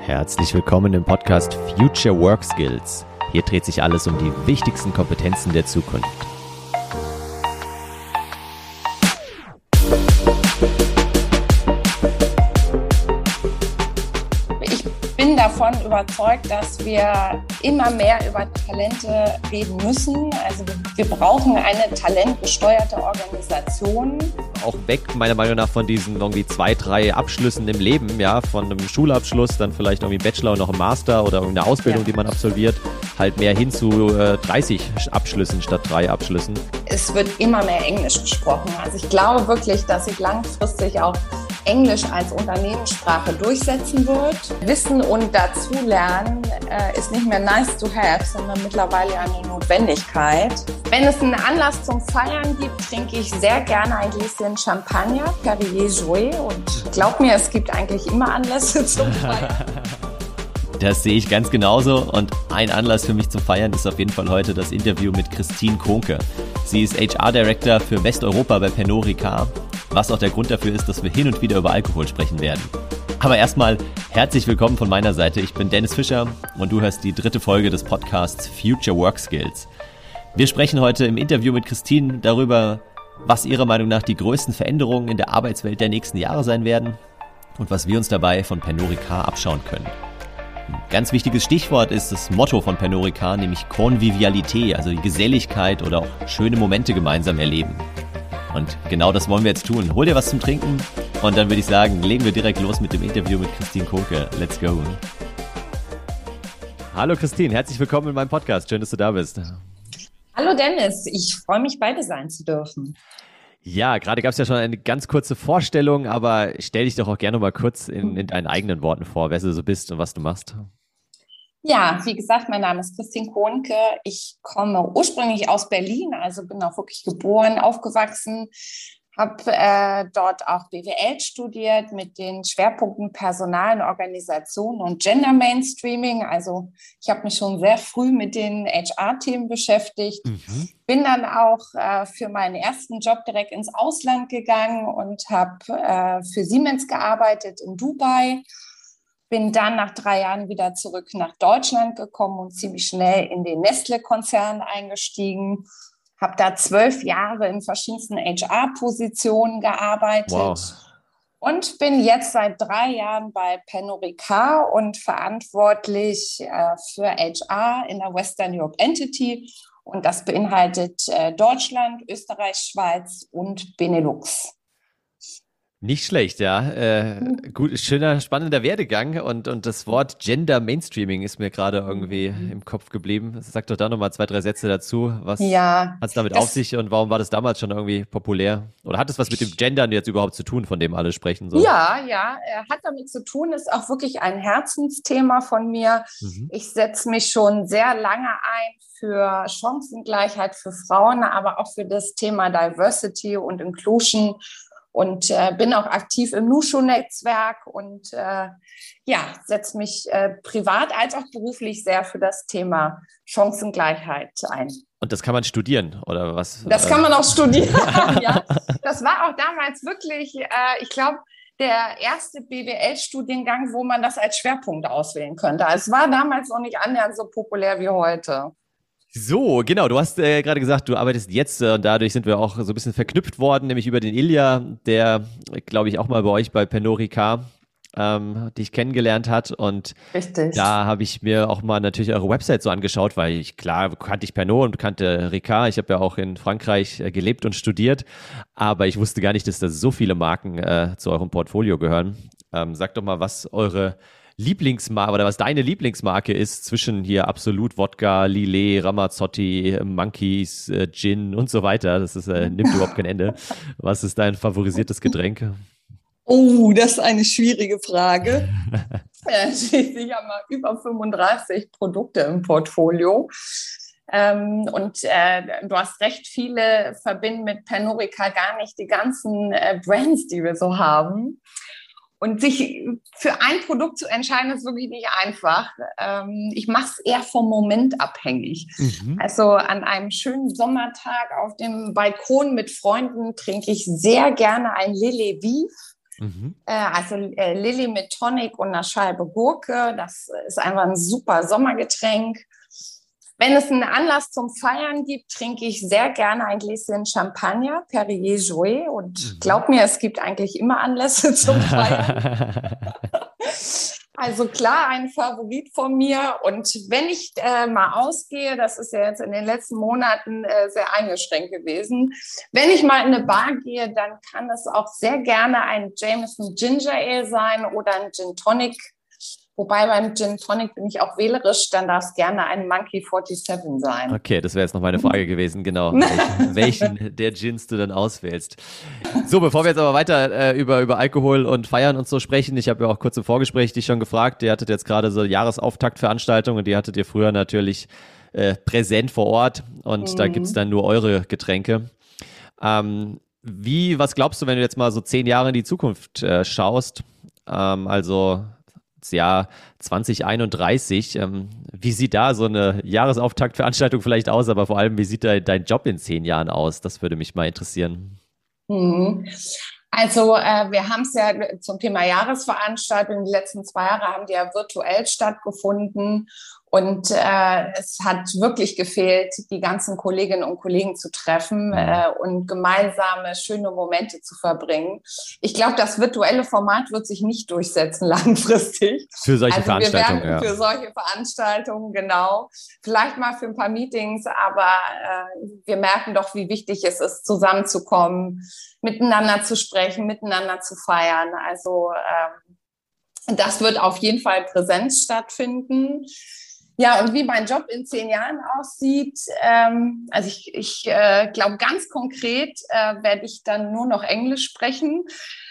Herzlich willkommen im Podcast Future Work Skills. Hier dreht sich alles um die wichtigsten Kompetenzen der Zukunft. davon überzeugt, dass wir immer mehr über Talente reden müssen. Also wir brauchen eine talentgesteuerte Organisation. Auch weg, meiner Meinung nach, von diesen irgendwie zwei, drei Abschlüssen im Leben, ja, von einem Schulabschluss, dann vielleicht irgendwie Bachelor und noch ein Master oder eine Ausbildung, ja. die man absolviert, halt mehr hin zu äh, 30 Abschlüssen statt drei Abschlüssen. Es wird immer mehr Englisch gesprochen. Also ich glaube wirklich, dass sich langfristig auch Englisch als Unternehmenssprache durchsetzen wird. Wissen und Dazulernen äh, ist nicht mehr nice to have, sondern mittlerweile eine Notwendigkeit. Wenn es einen Anlass zum Feiern gibt, trinke ich sehr gerne ein Gläschen Champagner, Carrier Jouet. Und glaub mir, es gibt eigentlich immer Anlässe zum Feiern. Das sehe ich ganz genauso und ein Anlass für mich zum Feiern ist auf jeden Fall heute das Interview mit Christine Konke. Sie ist HR Director für Westeuropa bei Pernod Ricard was auch der Grund dafür ist, dass wir hin und wieder über Alkohol sprechen werden. Aber erstmal herzlich willkommen von meiner Seite. Ich bin Dennis Fischer und du hörst die dritte Folge des Podcasts Future Work Skills. Wir sprechen heute im Interview mit Christine darüber, was ihrer Meinung nach die größten Veränderungen in der Arbeitswelt der nächsten Jahre sein werden und was wir uns dabei von Pernod Ricard abschauen können. Ganz wichtiges Stichwort ist das Motto von Pernod Ricard, nämlich Convivialité, also die Geselligkeit oder auch schöne Momente gemeinsam erleben. Und genau das wollen wir jetzt tun. Hol dir was zum Trinken und dann würde ich sagen, legen wir direkt los mit dem Interview mit Christine Koke. Let's go. Hallo Christine, herzlich willkommen in meinem Podcast. Schön, dass du da bist. Hallo Dennis, ich freue mich, beide sein zu dürfen. Ja, gerade gab es ja schon eine ganz kurze Vorstellung, aber stell dich doch auch gerne mal kurz in, in deinen eigenen Worten vor, wer du so bist und was du machst. Ja, wie gesagt, mein Name ist Christine Kohnke. Ich komme ursprünglich aus Berlin, also bin auch wirklich geboren, aufgewachsen, habe äh, dort auch BWL studiert mit den Schwerpunkten Personal und Organisation und Gender Mainstreaming. Also ich habe mich schon sehr früh mit den HR-Themen beschäftigt. Mhm. Bin dann auch äh, für meinen ersten Job direkt ins Ausland gegangen und habe äh, für Siemens gearbeitet in Dubai bin dann nach drei Jahren wieder zurück nach Deutschland gekommen und ziemlich schnell in den Nestle-Konzern eingestiegen. Habe da zwölf Jahre in verschiedensten HR-Positionen gearbeitet. Wow. Und bin jetzt seit drei Jahren bei Pernod Ricard und verantwortlich äh, für HR in der Western Europe Entity. Und das beinhaltet äh, Deutschland, Österreich, Schweiz und Benelux. Nicht schlecht, ja. Äh, gut, schöner, spannender Werdegang und, und das Wort Gender Mainstreaming ist mir gerade irgendwie mhm. im Kopf geblieben. Sag doch da nochmal zwei, drei Sätze dazu. Was ja, hat es damit auf sich und warum war das damals schon irgendwie populär? Oder hat es was mit dem Gendern jetzt überhaupt zu tun, von dem alle sprechen? So? Ja, ja, hat damit zu tun, ist auch wirklich ein Herzensthema von mir. Mhm. Ich setze mich schon sehr lange ein für Chancengleichheit für Frauen, aber auch für das Thema Diversity und Inclusion und äh, bin auch aktiv im Nushu-Netzwerk und äh, ja, setze mich äh, privat als auch beruflich sehr für das Thema Chancengleichheit ein. Und das kann man studieren, oder was? Das kann man auch studieren, ja. Das war auch damals wirklich, äh, ich glaube, der erste BWL-Studiengang, wo man das als Schwerpunkt auswählen könnte. Es war damals noch nicht annähernd so populär wie heute. So, genau. Du hast äh, gerade gesagt, du arbeitest jetzt äh, und dadurch sind wir auch so ein bisschen verknüpft worden, nämlich über den Ilja, der, glaube ich, auch mal bei euch bei Penorica ähm, dich kennengelernt hat. Und Richtig. da habe ich mir auch mal natürlich eure Website so angeschaut, weil ich, klar, kannte ich Pernod und kannte Ricard. Ich habe ja auch in Frankreich äh, gelebt und studiert, aber ich wusste gar nicht, dass da so viele Marken äh, zu eurem Portfolio gehören. Ähm, sag doch mal, was eure Lieblingsmarke oder was deine Lieblingsmarke ist zwischen hier Absolut Wodka, Lillet, Ramazzotti, Monkeys, äh, Gin und so weiter. Das ist, äh, nimmt überhaupt kein Ende. Was ist dein favorisiertes Getränk? Oh, das ist eine schwierige Frage. äh, schließlich haben wir über 35 Produkte im Portfolio. Ähm, und äh, du hast recht, viele verbinden mit Pernorica gar nicht die ganzen äh, Brands, die wir so haben. Und sich für ein Produkt zu entscheiden, ist wirklich nicht einfach. Ähm, ich mache es eher vom Moment abhängig. Mhm. Also an einem schönen Sommertag auf dem Balkon mit Freunden trinke ich sehr gerne ein Lillet Vive. Mhm. Äh, also äh, Lilly mit Tonic und einer Scheibe Gurke. Das ist einfach ein super Sommergetränk. Wenn es einen Anlass zum Feiern gibt, trinke ich sehr gerne ein Gläschen Champagner, Perrier Jouet. Und mhm. glaub mir, es gibt eigentlich immer Anlässe zum Feiern. Also klar, ein Favorit von mir. Und wenn ich äh, mal ausgehe, das ist ja jetzt in den letzten Monaten äh, sehr eingeschränkt gewesen, wenn ich mal in eine Bar gehe, dann kann es auch sehr gerne ein Jameson Ginger Ale sein oder ein Gin Tonic Wobei beim Gin Tonic bin ich auch wählerisch, dann darf es gerne ein Monkey 47 sein. Okay, das wäre jetzt noch meine Frage gewesen, genau. Welchen, welchen, der Gins du dann auswählst. So, bevor wir jetzt aber weiter äh, über, über Alkohol und Feiern und so sprechen, ich habe ja auch kurz im Vorgespräch dich schon gefragt, ihr hattet jetzt gerade so Jahresauftaktveranstaltungen, die hattet ihr früher natürlich äh, präsent vor Ort und mhm. da gibt's dann nur eure Getränke. Ähm, wie, was glaubst du, wenn du jetzt mal so zehn Jahre in die Zukunft äh, schaust? Ähm, also Jahr 2031. Ähm, wie sieht da so eine Jahresauftaktveranstaltung vielleicht aus, aber vor allem, wie sieht da dein Job in zehn Jahren aus? Das würde mich mal interessieren. Mhm. Also äh, wir haben es ja zum Thema Jahresveranstaltung, die letzten zwei Jahre haben die ja virtuell stattgefunden und äh, es hat wirklich gefehlt, die ganzen Kolleginnen und Kollegen zu treffen äh, und gemeinsame schöne Momente zu verbringen. Ich glaube, das virtuelle Format wird sich nicht durchsetzen langfristig. Für solche also Veranstaltungen. Ja. Für solche Veranstaltungen, genau. Vielleicht mal für ein paar Meetings, aber äh, wir merken doch, wie wichtig es ist, zusammenzukommen, miteinander zu sprechen, miteinander zu feiern. Also ähm, das wird auf jeden Fall Präsenz stattfinden. Ja, und wie mein Job in zehn Jahren aussieht, ähm, also ich, ich äh, glaube ganz konkret äh, werde ich dann nur noch Englisch sprechen.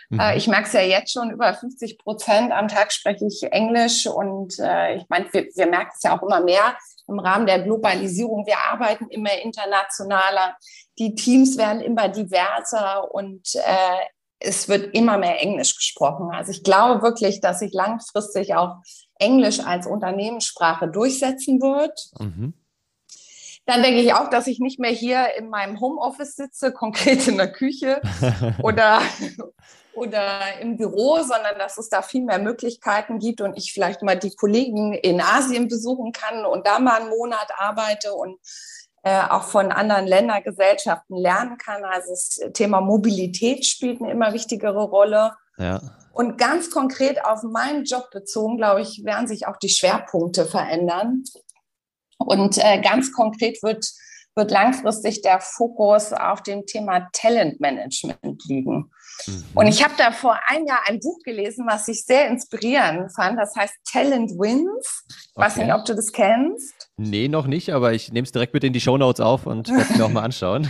Mhm. Äh, ich merke es ja jetzt schon, über 50 Prozent am Tag spreche ich Englisch und äh, ich meine, wir, wir merken es ja auch immer mehr im Rahmen der Globalisierung. Wir arbeiten immer internationaler, die Teams werden immer diverser und äh, es wird immer mehr Englisch gesprochen. Also ich glaube wirklich, dass ich langfristig auch Englisch als Unternehmenssprache durchsetzen wird. Mhm. Dann denke ich auch, dass ich nicht mehr hier in meinem Homeoffice sitze, konkret in der Küche oder, oder im Büro, sondern dass es da viel mehr Möglichkeiten gibt und ich vielleicht mal die Kollegen in Asien besuchen kann und da mal einen Monat arbeite und äh, auch von anderen Ländergesellschaften lernen kann. Also das Thema Mobilität spielt eine immer wichtigere Rolle. Ja. Und ganz konkret auf meinen Job bezogen, glaube ich, werden sich auch die Schwerpunkte verändern. Und äh, ganz konkret wird, wird langfristig der Fokus auf dem Thema Talentmanagement liegen. Mhm. Und ich habe da vor einem Jahr ein Buch gelesen, was ich sehr inspirierend fand. Das heißt Talent Wins. Ich okay. weiß nicht, ob du das kennst. Nee, noch nicht, aber ich nehme es direkt mit in die Shownotes auf und werde es mir auch mal anschauen.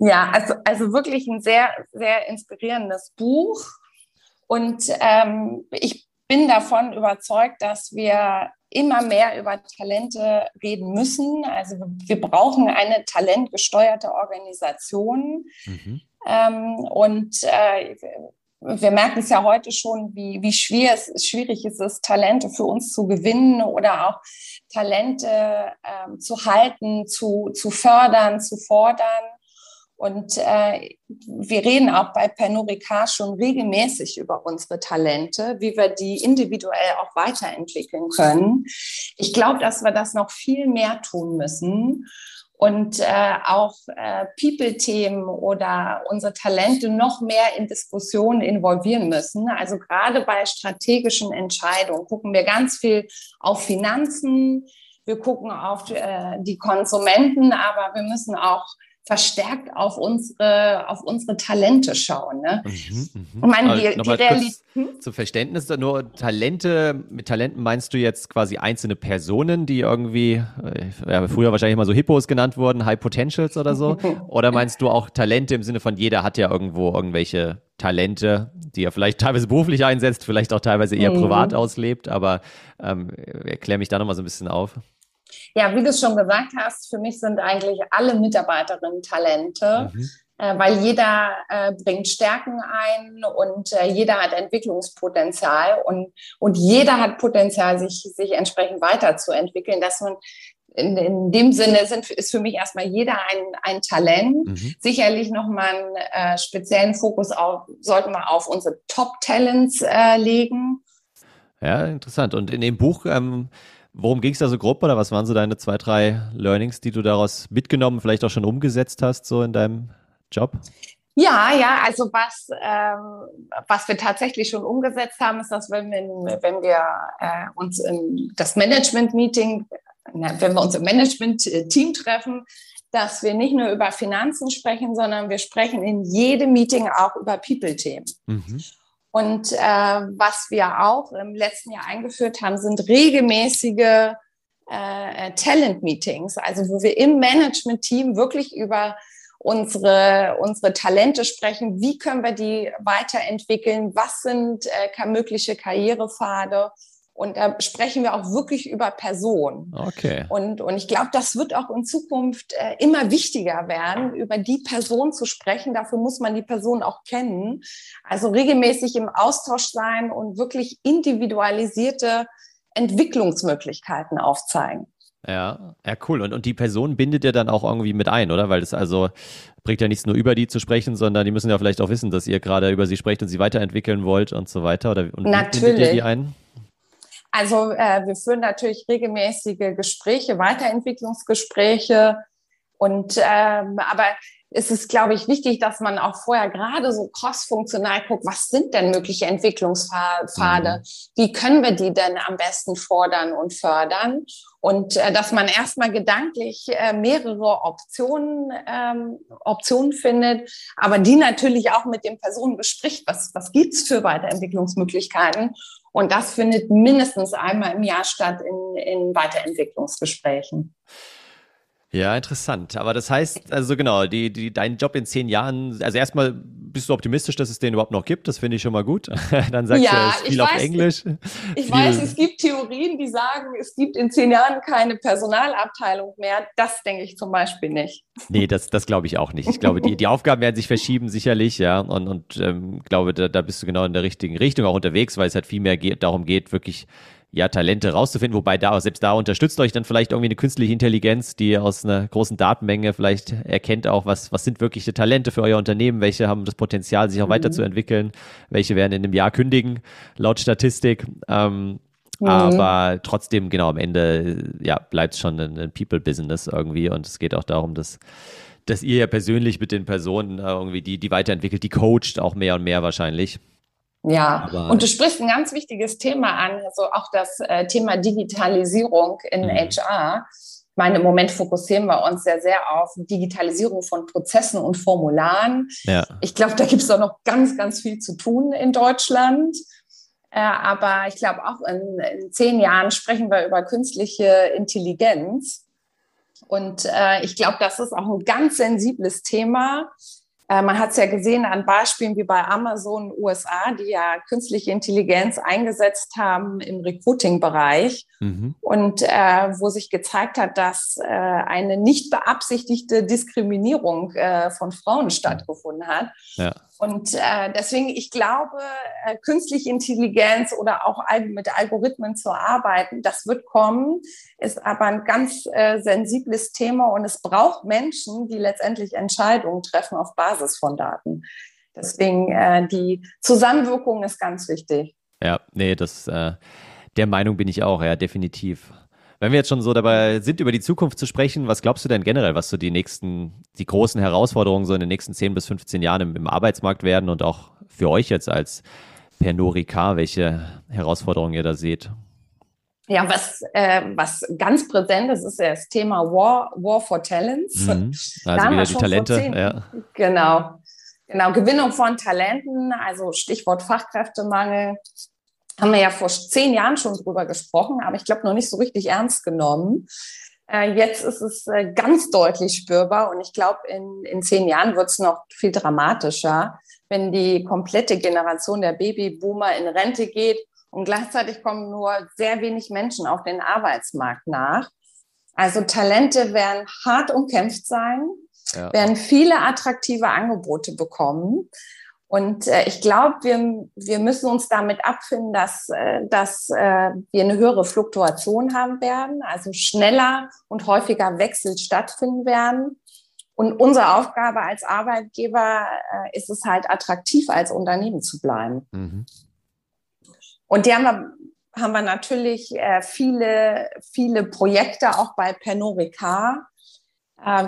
ja, also, also wirklich ein sehr, sehr inspirierendes Buch. Und ähm, ich bin davon überzeugt, dass wir immer mehr über Talente reden müssen. Also wir brauchen eine talentgesteuerte Organisation. Mhm. Ähm, und äh, wir merken es ja heute schon, wie, wie schwierig es ist, Talente für uns zu gewinnen oder auch Talente ähm, zu halten, zu, zu fördern, zu fordern. Und äh, wir reden auch bei Pernod Ricard schon regelmäßig über unsere Talente, wie wir die individuell auch weiterentwickeln können. Ich glaube, dass wir das noch viel mehr tun müssen und äh, auch äh, People-Themen oder unsere Talente noch mehr in Diskussionen involvieren müssen. Also gerade bei strategischen Entscheidungen gucken wir ganz viel auf Finanzen, wir gucken auf äh, die Konsumenten, aber wir müssen auch verstärkt auf unsere, auf unsere Talente schauen. Ne? Mhm, mh. Und meine, die, die Realität. Hm? Zum Verständnis, nur Talente, mit Talenten meinst du jetzt quasi einzelne Personen, die irgendwie, äh, ja, früher wahrscheinlich immer so Hippos genannt wurden, High Potentials oder so? oder meinst du auch Talente im Sinne von jeder hat ja irgendwo irgendwelche Talente, die er vielleicht teilweise beruflich einsetzt, vielleicht auch teilweise eher mhm. privat auslebt, aber ähm, erklär mich da nochmal so ein bisschen auf. Ja, wie du es schon gesagt hast, für mich sind eigentlich alle Mitarbeiterinnen Talente. Mhm. Äh, weil jeder äh, bringt Stärken ein und äh, jeder hat Entwicklungspotenzial und, und jeder hat Potenzial, sich, sich entsprechend weiterzuentwickeln, dass man in, in dem Sinne sind, ist für mich erstmal jeder ein, ein Talent. Mhm. Sicherlich nochmal einen äh, speziellen Fokus auf, sollten wir auf unsere Top-Talents äh, legen. Ja, interessant. Und in dem Buch, ähm, worum ging es da so grob oder was waren so deine zwei, drei Learnings, die du daraus mitgenommen, vielleicht auch schon umgesetzt hast, so in deinem Job? Ja, ja, also was, ähm, was wir tatsächlich schon umgesetzt haben, ist, dass wenn wir, wenn wir äh, uns in das Management-Meeting wenn wir uns im Management-Team treffen, dass wir nicht nur über Finanzen sprechen, sondern wir sprechen in jedem Meeting auch über People-Themen. Mhm. Und äh, was wir auch im letzten Jahr eingeführt haben, sind regelmäßige äh, Talent-Meetings, also wo wir im Management-Team wirklich über unsere, unsere Talente sprechen, wie können wir die weiterentwickeln, was sind äh, mögliche Karrierepfade und da sprechen wir auch wirklich über Personen. Okay. Und, und ich glaube, das wird auch in Zukunft äh, immer wichtiger werden, über die Person zu sprechen. Dafür muss man die Person auch kennen. Also regelmäßig im Austausch sein und wirklich individualisierte Entwicklungsmöglichkeiten aufzeigen. Ja, ja, cool. Und, und die Person bindet ihr dann auch irgendwie mit ein, oder? Weil das also bringt ja nichts nur über die zu sprechen, sondern die müssen ja vielleicht auch wissen, dass ihr gerade über sie sprecht und sie weiterentwickeln wollt und so weiter. Oder und Natürlich. bindet ihr die ein? Also äh, wir führen natürlich regelmäßige Gespräche, Weiterentwicklungsgespräche. Und ähm, aber es ist, glaube ich, wichtig, dass man auch vorher gerade so crossfunktional guckt, was sind denn mögliche Entwicklungspfade? Mhm. Wie können wir die denn am besten fordern und fördern? Und äh, dass man erstmal gedanklich äh, mehrere Optionen, ähm, Optionen findet, aber die natürlich auch mit den Personen bespricht, was, was gibt's für Weiterentwicklungsmöglichkeiten und das findet mindestens einmal im Jahr statt in, in Weiterentwicklungsgesprächen. Ja, interessant. Aber das heißt, also genau, die, die, dein Job in zehn Jahren, also erstmal bist du optimistisch, dass es den überhaupt noch gibt. Das finde ich schon mal gut. Dann sagst ja, du, es viel auf Englisch. Ich, ich weiß, es gibt Theorien, die sagen, es gibt in zehn Jahren keine Personalabteilung mehr. Das denke ich zum Beispiel nicht. Nee, das, das glaube ich auch nicht. Ich glaube, die, die Aufgaben werden sich verschieben, sicherlich, ja. Und, und ähm, glaube, da, da bist du genau in der richtigen Richtung auch unterwegs, weil es halt viel mehr geht, darum geht, wirklich ja, Talente rauszufinden, wobei da selbst da unterstützt euch dann vielleicht irgendwie eine künstliche Intelligenz, die aus einer großen Datenmenge vielleicht erkennt auch, was, was sind wirkliche Talente für euer Unternehmen, welche haben das Potenzial, sich auch mhm. weiterzuentwickeln, welche werden in einem Jahr kündigen, laut Statistik. Ähm, mhm. Aber trotzdem, genau, am Ende ja, bleibt es schon ein, ein People-Business irgendwie und es geht auch darum, dass dass ihr ja persönlich mit den Personen irgendwie die, die weiterentwickelt, die coacht auch mehr und mehr wahrscheinlich. Ja, Aber und du sprichst ein ganz wichtiges Thema an, also auch das äh, Thema Digitalisierung in mhm. HR. Ich meine, im Moment fokussieren wir uns sehr, sehr auf Digitalisierung von Prozessen und Formularen. Ja. Ich glaube, da gibt es auch noch ganz, ganz viel zu tun in Deutschland. Äh, aber ich glaube, auch in, in, zehn Jahren sprechen wir über künstliche Intelligenz. Und äh, ich glaube, das ist auch ein ganz sensibles Thema. Äh, man hat es ja gesehen an Beispielen wie bei Amazon USA, die ja künstliche Intelligenz eingesetzt haben im Recruiting-Bereich mhm. und äh, wo sich gezeigt hat, dass äh, eine nicht beabsichtigte Diskriminierung äh, von Frauen stattgefunden hat. Ja. Und äh, deswegen, ich glaube, äh, künstliche Intelligenz oder auch mit Algorithmen zu arbeiten, das wird kommen, ist aber ein ganz äh, sensibles Thema und es braucht Menschen, die letztendlich Entscheidungen treffen auf Basis von Daten. Deswegen äh, die Zusammenwirkung ist ganz wichtig. Ja, nee, das äh, der Meinung bin ich auch, ja, definitiv. Wenn wir jetzt schon so dabei sind, über die Zukunft zu sprechen, was glaubst du denn generell, was so die nächsten, die großen Herausforderungen so in den nächsten 10 bis 15 Jahren im, im Arbeitsmarkt werden und auch für euch jetzt als Pernod Ricard, welche Herausforderungen ihr da seht? Ja, was, äh, was ganz präsent ist, ist das Thema War, War for Talents. Mhm. Also wieder die Talente. Ja. Genau. Genau, Gewinnung von Talenten, also Stichwort Fachkräftemangel, haben wir ja vor zehn Jahren schon drüber gesprochen, aber ich glaube noch nicht so richtig ernst genommen. Äh, jetzt ist es äh, ganz deutlich spürbar und ich glaube, in, in zehn Jahren wird es noch viel dramatischer, wenn die komplette Generation der Babyboomer in Rente geht und gleichzeitig kommen nur sehr wenig Menschen auf den Arbeitsmarkt nach. Also Talente werden hart umkämpft sein, ja. werden viele attraktive Angebote bekommen. Und äh, ich glaube, wir, wir müssen uns damit abfinden, dass, äh, dass äh, wir eine höhere Fluktuation haben werden, also schneller und häufiger Wechsel stattfinden werden. Und unsere Aufgabe als Arbeitgeber äh, ist es halt attraktiv, als Unternehmen zu bleiben. Mhm. Und die haben wir, haben wir natürlich äh, viele, viele Projekte auch bei. Äh,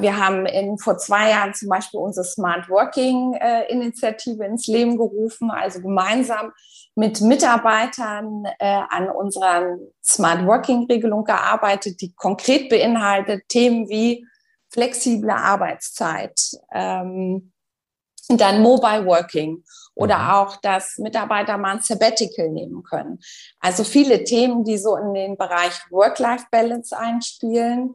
wir haben in, vor zwei Jahren zum Beispiel unsere Smart Working äh, Initiative ins Leben gerufen, also gemeinsam mit Mitarbeitern äh, an unserer Smart Working Regelung gearbeitet, die konkret beinhaltet Themen wie flexible Arbeitszeit, ähm, dann Mobile Working oder mhm. auch, dass Mitarbeiter mal ein Sabbatical nehmen können. Also viele Themen, die so in den Bereich Work-Life-Balance einspielen,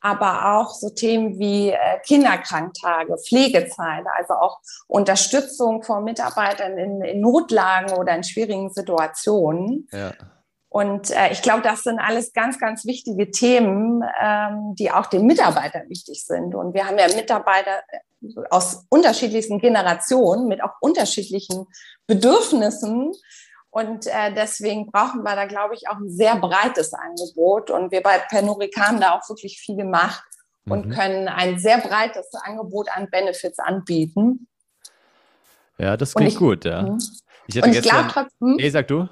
aber auch so Themen wie äh, Kinderkranktage, Pflegezeit, also auch Unterstützung von Mitarbeitern in, in Notlagen oder in schwierigen Situationen. Ja. Und äh, ich glaube, das sind alles ganz, ganz wichtige Themen, ähm, die auch den Mitarbeitern wichtig sind. Und wir haben ja Mitarbeiter äh, aus unterschiedlichsten Generationen mit auch unterschiedlichen Bedürfnissen. Und äh, deswegen brauchen wir da, glaube ich, auch ein sehr breites Angebot. Und wir bei Pernurica haben da auch wirklich viel gemacht und mhm. können ein sehr breites Angebot an Benefits anbieten. Ja, das klingt ich, gut, ja. Mhm. Ich hätte und ich glaube trotzdem. Nee, sag du.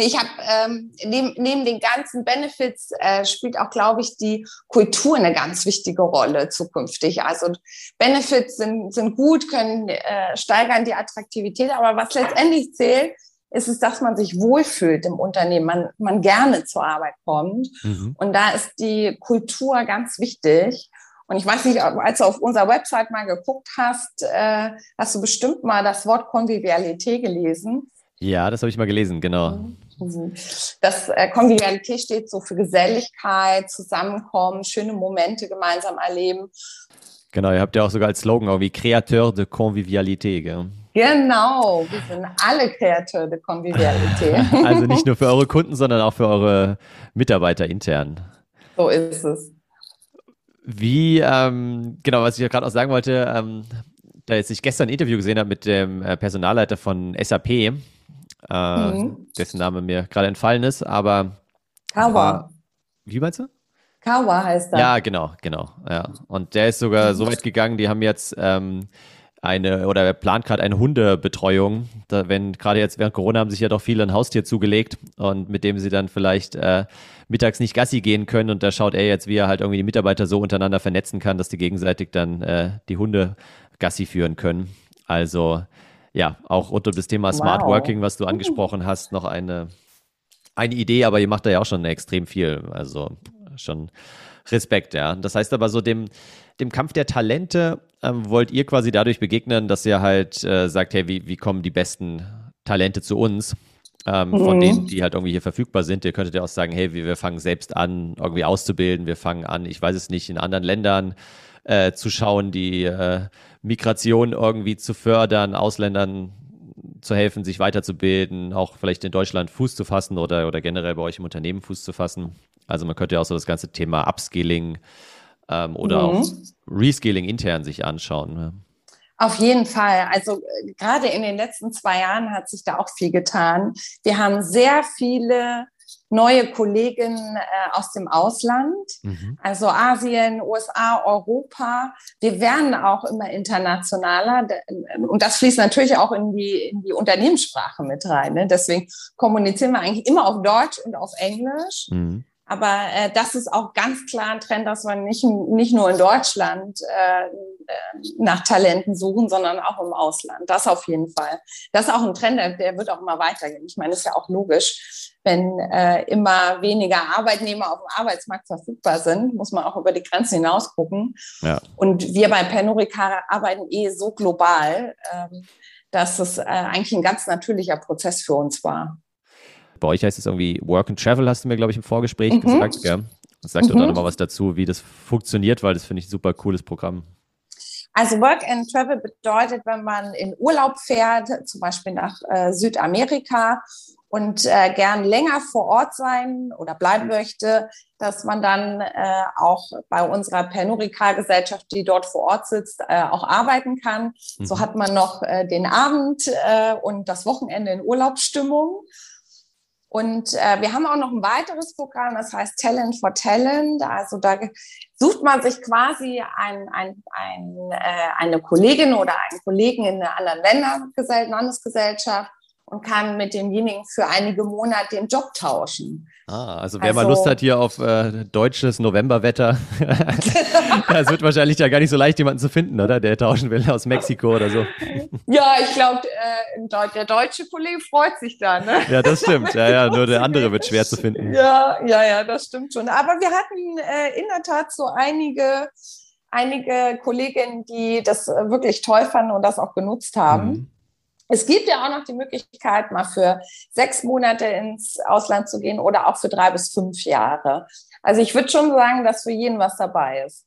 Ich habe ähm, neben, neben den ganzen Benefits äh, spielt auch, glaube ich, die Kultur eine ganz wichtige Rolle zukünftig. Also Benefits sind, sind gut, können äh, steigern die Attraktivität, aber was letztendlich zählt, ist es, dass man sich wohlfühlt im Unternehmen, man, man gerne zur Arbeit kommt. Mhm. Und da ist die Kultur ganz wichtig. Und ich weiß nicht, als du auf unserer Website mal geguckt hast, äh, hast du bestimmt mal das Wort Konvivialität gelesen. Ja, das habe ich mal gelesen, genau. Mhm. Das äh, Konvivialität steht so für Geselligkeit, Zusammenkommen, schöne Momente gemeinsam erleben. Genau, ihr habt ja auch sogar als Slogan irgendwie Créateur de Convivialité, gell? Genau, wir sind alle Créateur de Convivialité. also nicht nur für eure Kunden, sondern auch für eure Mitarbeiter intern. So ist es. Wie, ähm, genau, was ich ja gerade auch sagen wollte, ähm, da jetzt ich gestern ein Interview gesehen habe mit dem äh, Personalleiter von SAP, äh, mhm. dessen Name mir gerade entfallen ist, aber. Kawa. Äh, wie meinst du? Kawa heißt er. Ja, genau, genau. Ja. Und der ist sogar so weit gegangen, die haben jetzt ähm, eine oder er plant gerade eine Hundebetreuung. Da, wenn gerade jetzt während Corona haben sich ja doch viele ein Haustier zugelegt und mit dem sie dann vielleicht äh, mittags nicht Gassi gehen können und da schaut er jetzt, wie er halt irgendwie die Mitarbeiter so untereinander vernetzen kann, dass die gegenseitig dann äh, die Hunde Gassi führen können. Also ja, auch rund um das Thema Smart wow. Working, was du angesprochen hast, noch eine, eine Idee, aber ihr macht da ja auch schon extrem viel. Also schon Respekt, ja. Das heißt aber so dem, dem Kampf der Talente ähm, wollt ihr quasi dadurch begegnen, dass ihr halt äh, sagt, hey, wie, wie kommen die besten Talente zu uns? Ähm, mhm. Von denen, die halt irgendwie hier verfügbar sind. Ihr könntet ja auch sagen, hey, wir, wir fangen selbst an, irgendwie auszubilden. Wir fangen an, ich weiß es nicht, in anderen Ländern äh, zu schauen, die äh, Migration irgendwie zu fördern, Ausländern zu helfen, sich weiterzubilden, auch vielleicht in Deutschland Fuß zu fassen oder, oder generell bei euch im Unternehmen Fuß zu fassen. Also man könnte ja auch so das ganze Thema Upskilling ähm, oder mhm. auch Reskilling intern sich anschauen. Ne? Auf jeden Fall. Also äh, gerade in den letzten zwei Jahren hat sich da auch viel getan. Wir haben sehr viele neue Kolleginnen äh, aus dem Ausland, mhm. also Asien, USA, Europa. Wir werden auch immer internationaler und das fließt natürlich auch in die, in die Unternehmenssprache mit rein. Ne? Deswegen kommunizieren wir eigentlich immer auf Deutsch und auf Englisch. Mhm. Aber äh, das ist auch ganz klar ein Trend, dass wir nicht, nicht nur in Deutschland äh, äh, nach Talenten suchen, sondern auch im Ausland. Das auf jeden Fall. Das ist auch ein Trend, der, wird auch immer weitergehen. Ich meine, das ist ja auch logisch. Wenn äh, immer weniger Arbeitnehmer auf dem Arbeitsmarkt verfügbar sind, muss man auch über die Grenzen hinaus gucken. Ja. Und wir bei Penorica arbeiten eh so global, äh, dass es äh, eigentlich ein ganz natürlicher Prozess für uns war. Bei euch heißt es irgendwie Work and Travel, hast du mir, glaube ich, im Vorgespräch mhm. gesagt. Gell? Sag doch mhm. da nochmal was dazu, wie das funktioniert, weil das finde ich ein super cooles Programm. Also Work and Travel bedeutet, wenn man in Urlaub fährt, zum Beispiel nach äh, Südamerika und äh, gern länger vor Ort sein oder bleiben möchte, dass man dann äh, auch bei unserer Pernurica-Gesellschaft, die dort vor Ort sitzt, äh, auch arbeiten kann. Mhm. So hat man noch äh, den Abend äh, und das Wochenende in Urlaubsstimmung. Und äh, wir haben auch noch ein weiteres Programm, das heißt Talent for Talent. Also da sucht man sich quasi ein, ein, ein, äh, eine Kollegin oder einen Kollegen in einer anderen Ländergesellschaft, Landesgesellschaft und kann mit demjenigen für einige Monate den Job tauschen. Ah, also wer also, mal Lust hat hier auf äh, deutsches Novemberwetter, das wird wahrscheinlich ja gar nicht so leicht, jemanden zu finden, oder? Der tauschen will aus Mexiko oder so. Ja, ich glaube, äh, der deutsche Kollege freut sich da. Ne? Ja, das stimmt. Ja, ja, nur der andere wird schwer zu finden. Ja, ja, ja, das stimmt schon. Aber wir hatten äh, in der Tat so einige, einige Kolleginnen, die das wirklich toll fanden und das auch genutzt haben. Mhm. Es gibt ja auch noch die Möglichkeit, mal für sechs Monate ins Ausland zu gehen oder auch für drei bis fünf Jahre. Also ich würde schon sagen, dass für jeden was dabei ist.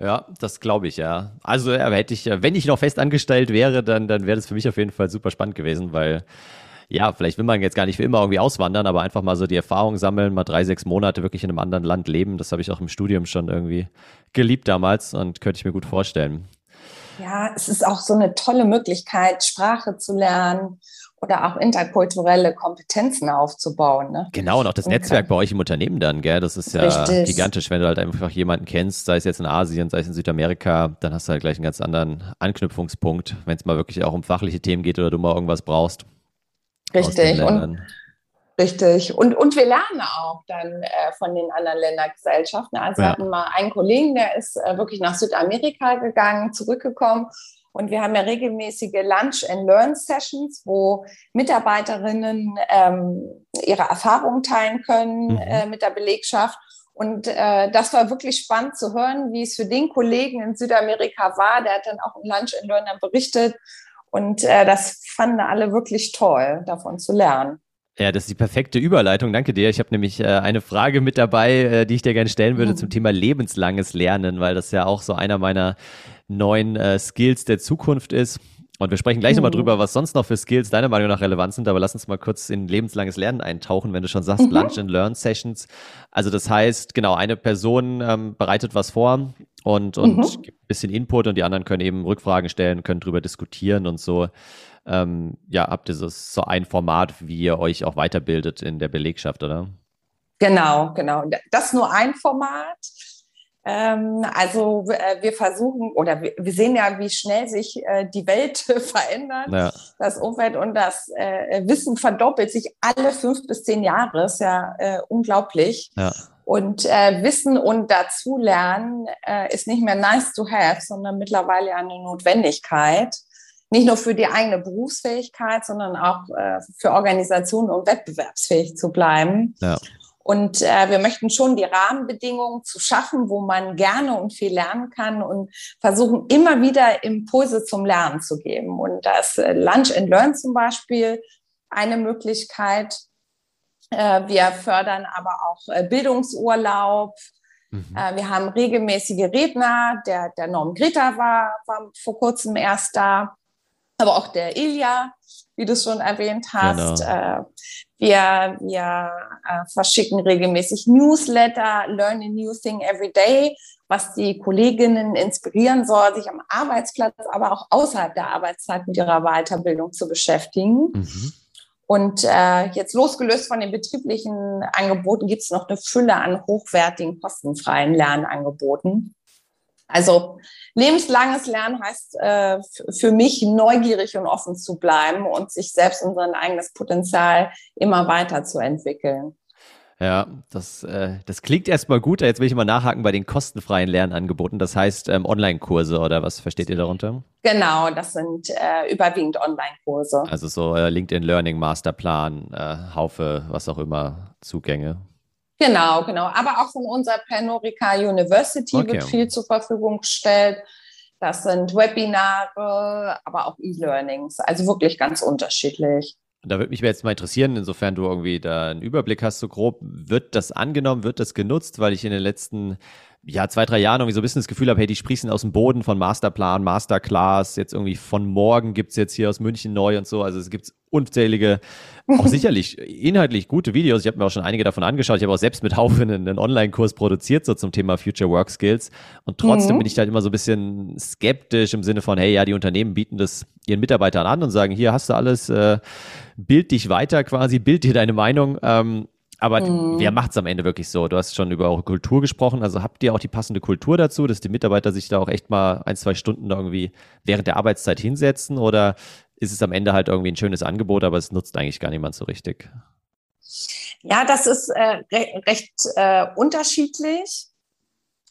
Ja, das glaube ich, ja. Also hätte ich, wenn ich noch fest angestellt wäre, dann, dann wäre das für mich auf jeden Fall super spannend gewesen, weil ja, vielleicht will man jetzt gar nicht für immer irgendwie auswandern, aber einfach mal so die Erfahrung sammeln, mal drei, sechs Monate wirklich in einem anderen Land leben. Das habe ich auch im Studium schon irgendwie geliebt damals und könnte ich mir gut vorstellen. Ja, es ist auch so eine tolle Möglichkeit, Sprache zu lernen oder auch interkulturelle Kompetenzen aufzubauen. Ne? Genau, und auch das Netzwerk bei euch im Unternehmen dann, gell? Das ist ja Richtig. gigantisch, wenn du halt einfach jemanden kennst, sei es jetzt in Asien, sei es in Südamerika, dann hast du halt gleich einen ganz anderen Anknüpfungspunkt, wenn es mal wirklich auch um fachliche Themen geht oder du mal irgendwas brauchst. Richtig. Und Richtig. Und, und wir lernen auch dann äh, von den anderen Ländergesellschaften. Also ja. wir hatten mal einen Kollegen, der ist äh, wirklich nach Südamerika gegangen, zurückgekommen. Und wir haben ja regelmäßige Lunch and Learn Sessions, wo Mitarbeiterinnen ähm, ihre Erfahrungen teilen können mhm. äh, mit der Belegschaft. Und äh, das war wirklich spannend zu hören, wie es für den Kollegen in Südamerika war. Der hat dann auch im Lunch and Learn berichtet. Und äh, das fanden alle wirklich toll, davon zu lernen. Ja, das ist die perfekte Überleitung. Danke dir. Ich habe nämlich äh, eine Frage mit dabei, äh, die ich dir gerne stellen würde mhm. zum Thema lebenslanges Lernen, weil das ja auch so einer meiner neuen äh, Skills der Zukunft ist. Und wir sprechen gleich mhm. nochmal drüber, was sonst noch für Skills deiner Meinung nach relevant sind, aber lass uns mal kurz in lebenslanges Lernen eintauchen, wenn du schon sagst, mhm. Lunch and Learn Sessions. Also das heißt, genau, eine Person ähm, bereitet was vor und, und mhm. gibt ein bisschen Input und die anderen können eben Rückfragen stellen, können drüber diskutieren und so ähm, ja, habt ihr so ein Format, wie ihr euch auch weiterbildet in der Belegschaft, oder? Genau, genau. Das ist nur ein Format. Ähm, also äh, wir versuchen oder wir, wir, sehen ja, wie schnell sich äh, die Welt verändert, ja. das Umfeld und das äh, Wissen verdoppelt sich alle fünf bis zehn Jahre. Ist ja äh, unglaublich. Ja. Und äh, Wissen und dazulernen äh, ist nicht mehr nice to have, sondern mittlerweile eine Notwendigkeit nicht nur für die eigene Berufsfähigkeit, sondern auch äh, für Organisationen, um wettbewerbsfähig zu bleiben. Ja. Und äh, wir möchten schon die Rahmenbedingungen zu schaffen, wo man gerne und viel lernen kann und versuchen immer wieder Impulse zum Lernen zu geben. Und das äh, Lunch and Learn zum Beispiel eine Möglichkeit. Äh, wir fördern aber auch äh, Bildungsurlaub. Mhm. Äh, wir haben regelmäßige Redner. Der, der Norm Greta war, war vor kurzem erst da aber auch der Ilja, wie du schon erwähnt hast. Genau. Äh, wir wir äh, verschicken regelmäßig Newsletter, Learn a New Thing Every Day, was die Kolleginnen inspirieren soll, sich am Arbeitsplatz, aber auch außerhalb der Arbeitszeit mit ihrer Weiterbildung zu beschäftigen. Mhm. Und äh, jetzt losgelöst von den betrieblichen Angeboten gibt es noch eine Fülle an hochwertigen, kostenfreien Lernangeboten. Also lebenslanges Lernen heißt äh, für mich neugierig und offen zu bleiben und sich selbst und sein eigenes Potenzial immer weiter zu entwickeln. Ja, das, äh, das klingt erstmal gut. Jetzt will ich mal nachhaken bei den kostenfreien Lernangeboten. Das heißt ähm, Online-Kurse oder was versteht ihr darunter? Genau, das sind äh, überwiegend Online-Kurse. Also so äh, LinkedIn Learning, Masterplan, äh, Haufe, was auch immer, Zugänge. Genau, genau. Aber auch von unserer Pernorica University okay. wird viel zur Verfügung gestellt. Das sind Webinare, aber auch E-Learnings. Also wirklich ganz unterschiedlich. Da würde mich jetzt mal interessieren, insofern du irgendwie da einen Überblick hast, so grob, wird das angenommen, wird das genutzt? Weil ich in den letzten ja, zwei, drei Jahren irgendwie so ein bisschen das Gefühl habe, hey, die sprießen aus dem Boden von Masterplan, Masterclass, jetzt irgendwie von morgen gibt's jetzt hier aus München neu und so. Also es gibt unzählige, auch sicherlich inhaltlich gute Videos. Ich habe mir auch schon einige davon angeschaut. Ich habe auch selbst mit Haufe einen, einen Online-Kurs produziert, so zum Thema Future Work Skills. Und trotzdem mhm. bin ich halt immer so ein bisschen skeptisch im Sinne von, hey, ja, die Unternehmen bieten das ihren Mitarbeitern an und sagen, hier hast du alles, äh, bild dich weiter quasi, bild dir deine Meinung. Ähm, aber mhm. wer macht es am Ende wirklich so? Du hast schon über eure Kultur gesprochen. Also habt ihr auch die passende Kultur dazu, dass die Mitarbeiter sich da auch echt mal ein, zwei Stunden irgendwie während der Arbeitszeit hinsetzen? Oder ist es am Ende halt irgendwie ein schönes Angebot, aber es nutzt eigentlich gar niemand so richtig? Ja, das ist äh, re recht äh, unterschiedlich,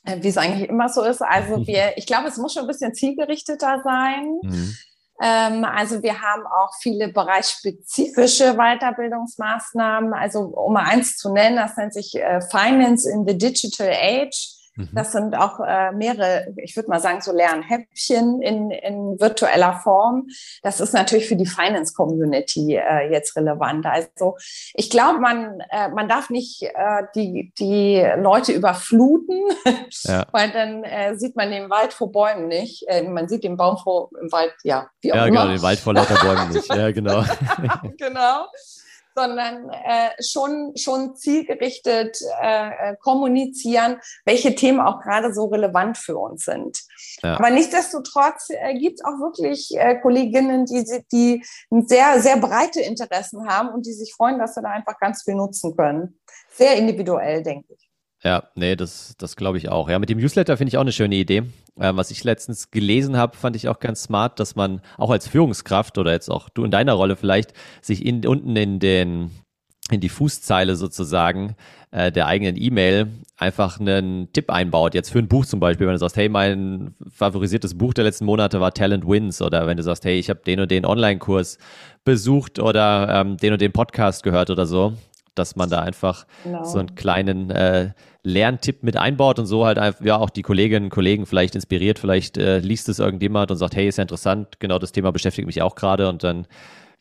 äh, wie es eigentlich immer so ist. Also wir, ich glaube, es muss schon ein bisschen zielgerichteter sein. Mhm. Ähm, also wir haben auch viele bereichsspezifische Weiterbildungsmaßnahmen. Also um mal eins zu nennen, das nennt sich äh, Finance in the Digital Age. Mhm. Das sind auch äh, mehrere, ich würde mal sagen, so Lernhäppchen in, in virtueller Form. Das ist natürlich für die Finance-Community äh, jetzt relevant. Also ich glaube, man, äh, man darf nicht äh, die, die Leute überfluten, ja. weil dann äh, sieht man den Wald vor Bäumen nicht. Äh, man sieht den Baum vor im Wald, ja, wie auch ja, immer. Ja, genau, den Wald vor lauter Bäumen nicht. Ja, genau. genau sondern äh, schon, schon zielgerichtet äh, äh, kommunizieren, welche Themen auch gerade so relevant für uns sind. Ja. Aber nichtsdestotrotz äh, gibt es auch wirklich äh, Kolleginnen, die, die sehr, sehr breite Interessen haben und die sich freuen, dass sie da einfach ganz viel nutzen können. Sehr individuell, denke ich. Ja, nee, das, das glaube ich auch. Ja, mit dem Newsletter finde ich auch eine schöne Idee. Ähm, was ich letztens gelesen habe, fand ich auch ganz smart, dass man auch als Führungskraft oder jetzt auch du in deiner Rolle vielleicht sich in, unten in den in die Fußzeile sozusagen äh, der eigenen E-Mail einfach einen Tipp einbaut. Jetzt für ein Buch zum Beispiel, wenn du sagst, hey, mein favorisiertes Buch der letzten Monate war Talent Wins oder wenn du sagst, hey, ich habe den und den Online-Kurs besucht oder ähm, den und den Podcast gehört oder so, dass man da einfach genau. so einen kleinen äh, Lerntipp mit einbaut und so halt einfach, ja, auch die Kolleginnen und Kollegen vielleicht inspiriert, vielleicht äh, liest es irgendjemand und sagt, hey, ist ja interessant, genau das Thema beschäftigt mich auch gerade und dann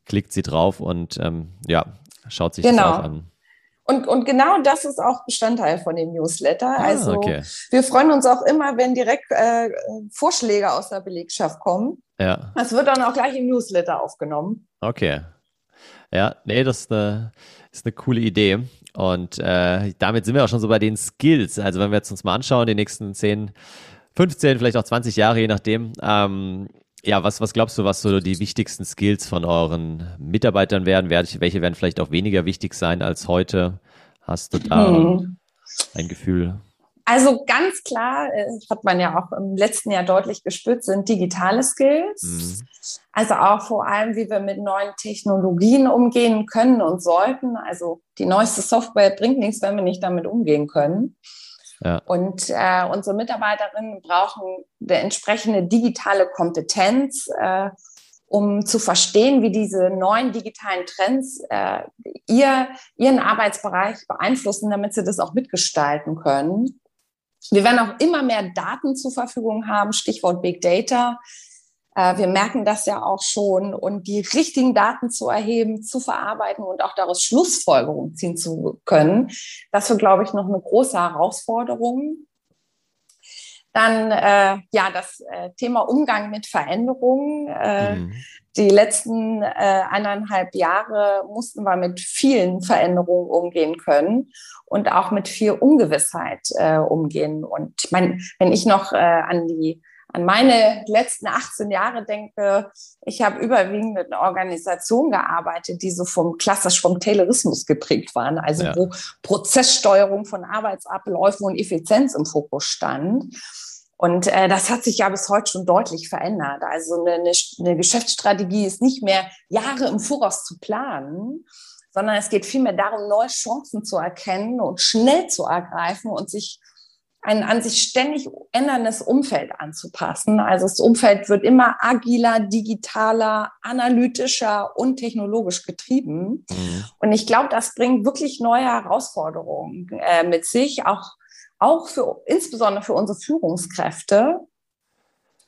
klickt sie drauf und ähm, ja, schaut sich genau. das auch an. Und, und genau das ist auch Bestandteil von dem Newsletter. Ah, also okay. wir freuen uns auch immer, wenn direkt äh, Vorschläge aus der Belegschaft kommen. Ja. Das wird dann auch gleich im Newsletter aufgenommen. Okay. Ja, nee, das ist eine, ist eine coole Idee. Und äh, damit sind wir auch schon so bei den Skills. Also wenn wir jetzt uns mal anschauen, die nächsten 10, 15, vielleicht auch 20 Jahre, je nachdem. Ähm, ja, was, was glaubst du, was so die wichtigsten Skills von euren Mitarbeitern werden? Welche werden vielleicht auch weniger wichtig sein als heute? Hast du da hm. ein Gefühl? Also ganz klar, äh, hat man ja auch im letzten Jahr deutlich gespürt, sind digitale Skills. Mhm. Also auch vor allem, wie wir mit neuen Technologien umgehen können und sollten. Also die neueste Software bringt nichts, wenn wir nicht damit umgehen können. Ja. Und äh, unsere Mitarbeiterinnen brauchen eine entsprechende digitale Kompetenz, äh, um zu verstehen, wie diese neuen digitalen Trends äh, ihr, ihren Arbeitsbereich beeinflussen, damit sie das auch mitgestalten können. Wir werden auch immer mehr Daten zur Verfügung haben, Stichwort Big Data. Äh, wir merken das ja auch schon und die richtigen Daten zu erheben, zu verarbeiten und auch daraus Schlussfolgerungen ziehen zu können, das wird, glaube ich, noch eine große Herausforderung. Dann äh, ja das äh, Thema Umgang mit Veränderungen. Äh, mhm. Die letzten äh, eineinhalb Jahre mussten wir mit vielen Veränderungen umgehen können und auch mit viel Ungewissheit äh, umgehen. Und ich meine, wenn ich noch äh, an die an meine letzten 18 Jahre denke, ich habe überwiegend mit einer Organisation gearbeitet, die so vom klassisch vom Taylorismus geprägt waren, also ja. wo Prozesssteuerung von Arbeitsabläufen und Effizienz im Fokus stand. Und äh, das hat sich ja bis heute schon deutlich verändert. Also eine, eine Geschäftsstrategie ist nicht mehr Jahre im Voraus zu planen, sondern es geht vielmehr darum, neue Chancen zu erkennen und schnell zu ergreifen und sich ein an sich ständig änderndes Umfeld anzupassen. Also das Umfeld wird immer agiler, digitaler, analytischer und technologisch getrieben. Mhm. Und ich glaube, das bringt wirklich neue Herausforderungen äh, mit sich, auch auch für, insbesondere für unsere Führungskräfte,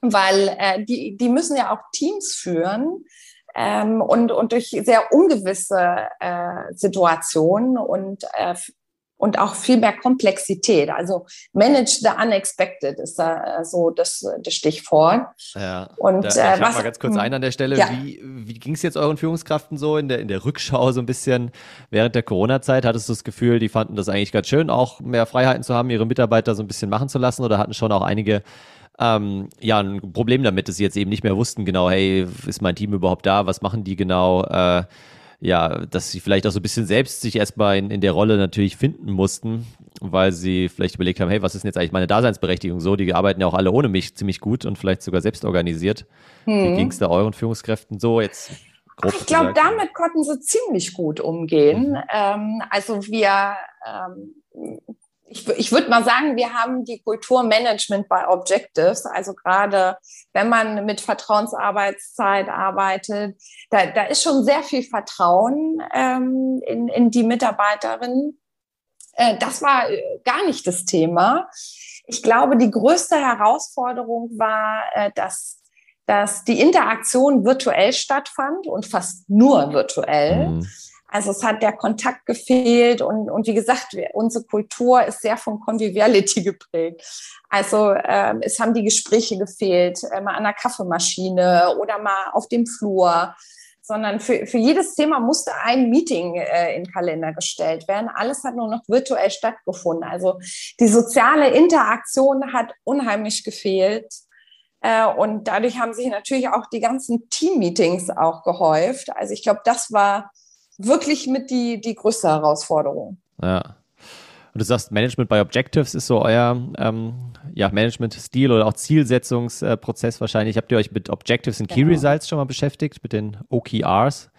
weil äh, die, die müssen ja auch Teams führen ähm, und, und durch sehr ungewisse äh, Situationen und, äh, und auch viel mehr Komplexität. Also manage the unexpected ist da so das, das Stichwort. Ja, und da, äh, was, mal ganz kurz hm. ein an der Stelle. Ja. Wie, wie ging es jetzt euren Führungskräften so in der, in der Rückschau so ein bisschen während der Corona-Zeit? Hattest du das Gefühl, die fanden das eigentlich ganz schön, auch mehr Freiheiten zu haben, ihre Mitarbeiter so ein bisschen machen zu lassen oder hatten schon auch einige ähm, ja, ein Problem damit, dass sie jetzt eben nicht mehr wussten, genau, hey, ist mein Team überhaupt da? Was machen die genau? Äh, ja, dass sie vielleicht auch so ein bisschen selbst sich erstmal in, in der Rolle natürlich finden mussten, weil sie vielleicht überlegt haben, hey, was ist denn jetzt eigentlich meine Daseinsberechtigung so? Die arbeiten ja auch alle ohne mich ziemlich gut und vielleicht sogar selbst organisiert. Hm. Wie ging es da euren Führungskräften so jetzt? ich glaube, damit konnten sie ziemlich gut umgehen. Mhm. Ähm, also wir ähm, ich, ich würde mal sagen, wir haben die Kulturmanagement bei Objectives. Also gerade wenn man mit Vertrauensarbeitszeit arbeitet, da, da ist schon sehr viel Vertrauen ähm, in, in die Mitarbeiterin. Äh, das war äh, gar nicht das Thema. Ich glaube, die größte Herausforderung war, äh, dass dass die Interaktion virtuell stattfand und fast nur virtuell. Mhm. Also es hat der Kontakt gefehlt und, und wie gesagt, wir, unsere Kultur ist sehr von Conviviality geprägt. Also ähm, es haben die Gespräche gefehlt, äh, mal an der Kaffeemaschine oder mal auf dem Flur, sondern für, für jedes Thema musste ein Meeting äh, in Kalender gestellt werden. Alles hat nur noch virtuell stattgefunden. Also die soziale Interaktion hat unheimlich gefehlt. Äh, und dadurch haben sich natürlich auch die ganzen Team-Meetings auch gehäuft. Also ich glaube, das war wirklich mit die, die größte Herausforderung. Ja. Und du sagst, Management by Objectives ist so euer ähm, ja, Management-Stil oder auch Zielsetzungsprozess wahrscheinlich. Habt ihr euch mit Objectives und Key genau. Results schon mal beschäftigt, mit den OKRs?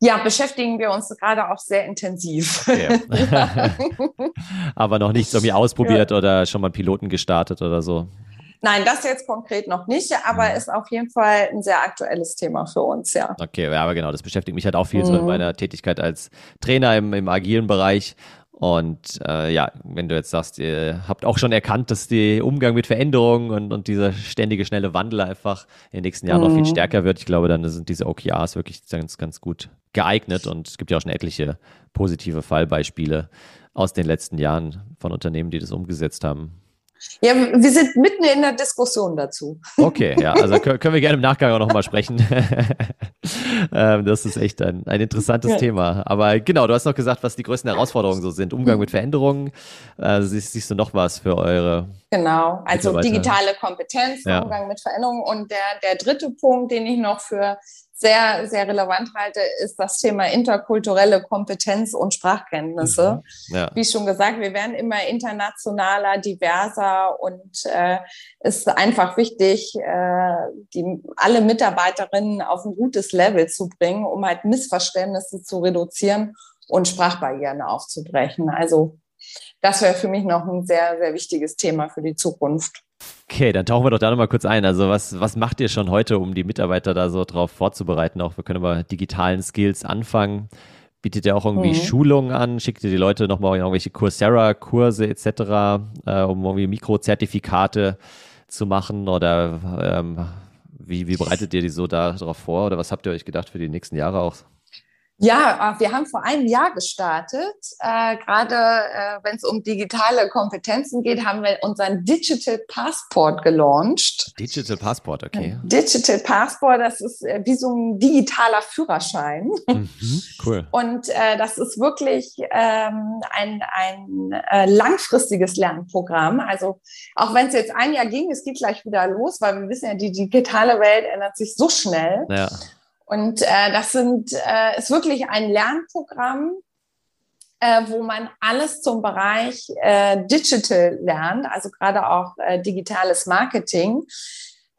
Ja, beschäftigen wir uns gerade auch sehr intensiv. Okay. Aber noch nichts irgendwie ausprobiert ja. oder schon mal Piloten gestartet oder so? Nein, das jetzt konkret noch nicht, aber mhm. ist auf jeden Fall ein sehr aktuelles Thema für uns, ja. Okay, ja, aber genau, das beschäftigt mich halt auch viel mhm. so in mhm. meiner Tätigkeit als Trainer im, im agilen Bereich. Und äh, ja, wenn du jetzt sagst, ihr habt auch schon erkannt, dass der Umgang mit Veränderungen und, und dieser ständige, schnelle Wandel einfach in den nächsten Jahren mhm. noch viel stärker wird, ich glaube, dann sind diese OKRs wirklich ganz, ganz gut geeignet. Und es gibt ja auch schon etliche positive Fallbeispiele aus den letzten Jahren von Unternehmen, die das umgesetzt haben. Ja, wir sind mitten in der Diskussion dazu. Okay, ja, also können wir gerne im Nachgang auch nochmal sprechen. Ähm, das ist echt ein, ein interessantes ja. Thema. Aber genau, du hast noch gesagt, was die größten Herausforderungen so sind. Umgang mit Veränderungen. Äh, siehst, siehst, du noch was für eure? Genau, also digitale Kompetenz, ja. Umgang mit Veränderungen. Und der, der dritte Punkt, den ich noch für sehr, sehr relevant halte, ist das Thema interkulturelle Kompetenz und Sprachkenntnisse. Mhm. Ja. Wie schon gesagt, wir werden immer internationaler, diverser und äh, ist einfach wichtig, äh, die, alle Mitarbeiterinnen auf ein gutes Level zu bringen, um halt Missverständnisse zu reduzieren und Sprachbarrieren aufzubrechen. Also das wäre für mich noch ein sehr, sehr wichtiges Thema für die Zukunft. Okay, dann tauchen wir doch da nochmal kurz ein. Also was, was macht ihr schon heute, um die Mitarbeiter da so drauf vorzubereiten? Auch wir können über digitalen Skills anfangen. Bietet ihr auch irgendwie mhm. Schulungen an? Schickt ihr die Leute nochmal irgendwelche Coursera-Kurse etc., äh, um irgendwie Mikrozertifikate zu machen? Oder ähm, wie, wie bereitet ihr die so darauf vor? Oder was habt ihr euch gedacht für die nächsten Jahre auch? Ja, wir haben vor einem Jahr gestartet. Äh, Gerade äh, wenn es um digitale Kompetenzen geht, haben wir unseren Digital Passport gelauncht. Digital Passport, okay. Digital Passport, das ist äh, wie so ein digitaler Führerschein. Mhm, cool. Und äh, das ist wirklich ähm, ein, ein äh, langfristiges Lernprogramm. Also auch wenn es jetzt ein Jahr ging, es geht gleich wieder los, weil wir wissen ja, die digitale Welt ändert sich so schnell. Ja. Und äh, das sind, äh, ist wirklich ein Lernprogramm, äh, wo man alles zum Bereich äh, Digital lernt, also gerade auch äh, digitales Marketing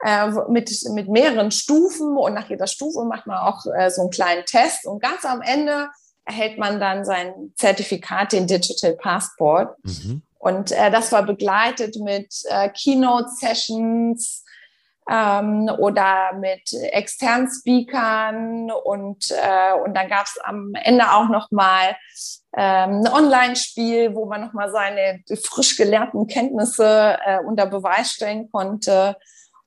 äh, mit, mit mehreren Stufen und nach jeder Stufe macht man auch äh, so einen kleinen Test und ganz am Ende erhält man dann sein Zertifikat, den Digital Passport. Mhm. Und äh, das war begleitet mit äh, Keynote-Sessions, ähm, oder mit externen Speakern und, äh, und dann gab es am Ende auch noch mal ähm, ein Online-Spiel, wo man noch mal seine frisch gelernten Kenntnisse äh, unter Beweis stellen konnte.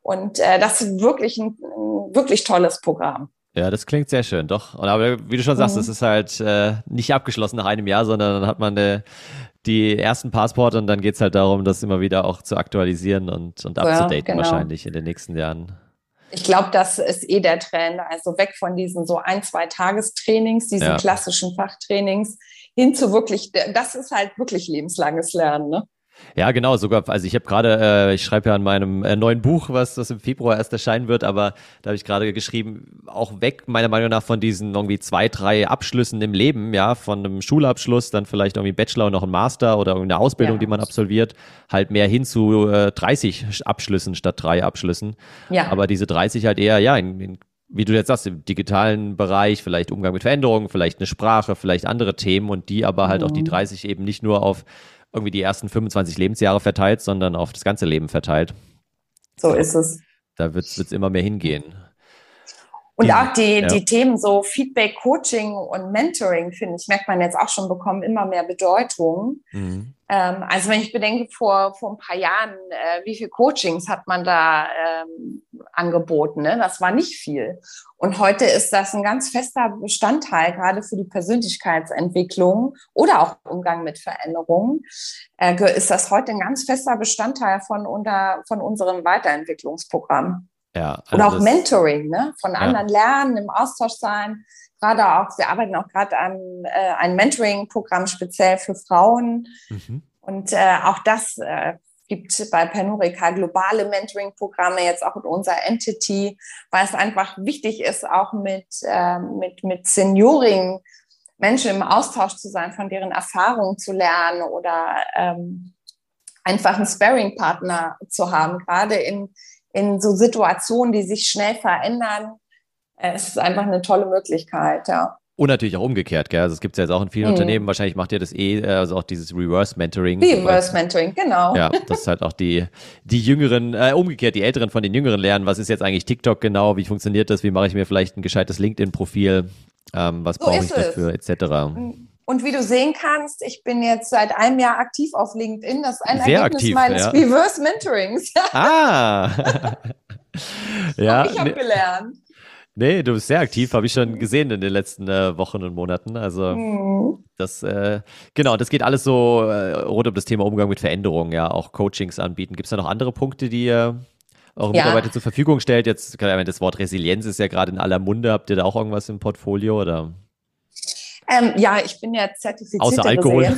Und äh, das ist wirklich ein, ein wirklich tolles Programm. Ja, das klingt sehr schön, doch. Und aber wie du schon sagst, es mhm. ist halt äh, nicht abgeschlossen nach einem Jahr, sondern dann hat man eine, die ersten Passporte und dann geht's halt darum, das immer wieder auch zu aktualisieren und, und abzudaten ja, genau. wahrscheinlich in den nächsten Jahren. Ich glaube, das ist eh der Trend. Also weg von diesen so ein, zwei Tagestrainings, diesen ja. klassischen Fachtrainings, hin zu wirklich, das ist halt wirklich lebenslanges Lernen. Ne? Ja, genau, sogar, also ich habe gerade, äh, ich schreibe ja an meinem äh, neuen Buch, was das im Februar erst erscheinen wird, aber da habe ich gerade geschrieben, auch weg, meiner Meinung nach, von diesen irgendwie zwei, drei Abschlüssen im Leben, ja, von einem Schulabschluss, dann vielleicht irgendwie Bachelor und noch ein Master oder irgendeine Ausbildung, ja. die man absolviert, halt mehr hin zu äh, 30 Abschlüssen statt drei Abschlüssen. Ja. Aber diese 30 halt eher, ja, in, in wie du jetzt sagst, im digitalen Bereich, vielleicht Umgang mit Veränderungen, vielleicht eine Sprache, vielleicht andere Themen und die aber halt mhm. auch die 30 mhm. eben nicht nur auf irgendwie die ersten 25 Lebensjahre verteilt, sondern auf das ganze Leben verteilt. So ist es. Da wird es immer mehr hingehen. Und auch die, ja. die Themen so Feedback, Coaching und Mentoring, finde ich, merkt man jetzt auch schon, bekommen immer mehr Bedeutung. Mhm. Ähm, also wenn ich bedenke, vor, vor ein paar Jahren, äh, wie viel Coachings hat man da ähm, angeboten? Ne? Das war nicht viel. Und heute ist das ein ganz fester Bestandteil, gerade für die Persönlichkeitsentwicklung oder auch Umgang mit Veränderungen, äh, ist das heute ein ganz fester Bestandteil von, unter, von unserem Weiterentwicklungsprogramm. Ja, also und auch Mentoring, ne? von anderen ja. lernen, im Austausch sein. Gerade auch, wir arbeiten auch gerade an äh, ein Mentoring-Programm speziell für Frauen. Mhm. Und äh, auch das äh, gibt bei Panurica globale Mentoring-Programme, jetzt auch in unserer Entity, weil es einfach wichtig ist, auch mit, äh, mit, mit Senioring Menschen im Austausch zu sein, von deren Erfahrungen zu lernen oder ähm, einfach einen Sparring-Partner zu haben, gerade in, in so Situationen, die sich schnell verändern. Äh, es ist einfach eine tolle Möglichkeit, ja. Und natürlich auch umgekehrt, gell? Also es gibt es ja jetzt auch in vielen mhm. Unternehmen, wahrscheinlich macht ihr das eh, äh, also auch dieses Reverse-Mentoring. Reverse-Mentoring, genau. Ja, das ist halt auch die, die Jüngeren, äh, umgekehrt, die Älteren von den Jüngeren lernen, was ist jetzt eigentlich TikTok genau, wie funktioniert das, wie mache ich mir vielleicht ein gescheites LinkedIn-Profil, ähm, was so brauche ich dafür, etc. Und wie du sehen kannst, ich bin jetzt seit einem Jahr aktiv auf LinkedIn. Das ist ein Sehr Ergebnis aktiv, meines ja. Reverse Mentorings. Ah! ja, ich habe ne, gelernt. Nee, du bist sehr aktiv, habe ich schon gesehen in den letzten äh, Wochen und Monaten. Also mhm. das, äh, genau, das geht alles so äh, rund um das Thema Umgang mit Veränderungen, ja, auch Coachings anbieten. Gibt es da noch andere Punkte, die ihr eure ja. Mitarbeiter zur Verfügung stellt? Jetzt, das Wort Resilienz ist ja gerade in aller Munde. Habt ihr da auch irgendwas im Portfolio oder? Ähm, ja, ich bin ja zertifizierte Außer Alkohol.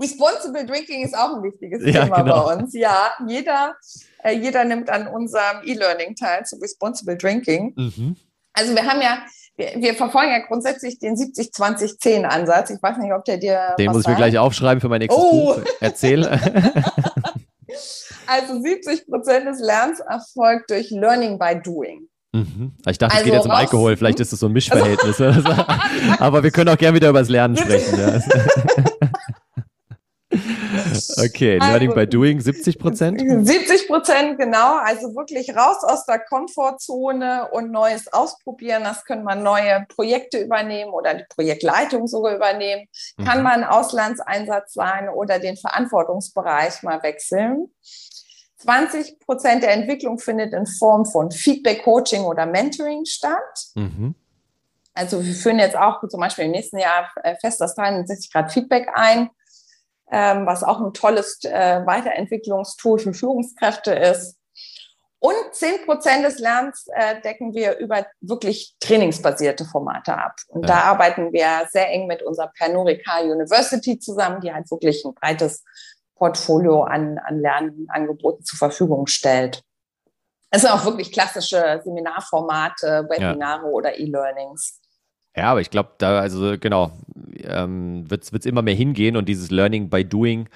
Responsible Drinking ist auch ein wichtiges ja, Thema genau. bei uns. Ja, jeder, äh, jeder nimmt an unserem E-Learning teil zu Responsible Drinking. Mhm. Also wir haben ja, wir, wir, verfolgen ja grundsätzlich den 70-20-10-Ansatz. Ich weiß nicht, ob der dir. Den muss ich mir gleich aufschreiben für mein nächstes oh. Buch. Erzähl. also 70 Prozent des Lernens erfolgt durch Learning by Doing. Mhm. Ich dachte, also es geht jetzt um Alkohol, vielleicht ist es so ein Mischverhältnis. Also, aber wir können auch gerne wieder über das Lernen sprechen. Ja. Okay, also, Learning by Doing 70 Prozent? 70 Prozent, genau. Also wirklich raus aus der Komfortzone und Neues ausprobieren. Das können man neue Projekte übernehmen oder die Projektleitung sogar übernehmen. Kann mhm. man Auslandseinsatz sein oder den Verantwortungsbereich mal wechseln. 20 Prozent der Entwicklung findet in Form von Feedback, Coaching oder Mentoring statt. Mhm. Also wir führen jetzt auch zum Beispiel im nächsten Jahr äh, fest das 63 Grad Feedback ein, ähm, was auch ein tolles äh, Weiterentwicklungstool für Führungskräfte ist. Und 10 Prozent des Lernens äh, decken wir über wirklich trainingsbasierte Formate ab. Und ja. da arbeiten wir sehr eng mit unserer Pernurica University zusammen, die halt wirklich ein breites Portfolio an, an Lernangeboten zur Verfügung stellt. Es sind auch wirklich klassische Seminarformate, Webinare ja. oder E-Learnings. Ja, aber ich glaube, da, also genau, ähm, wird es immer mehr hingehen und dieses Learning by Doing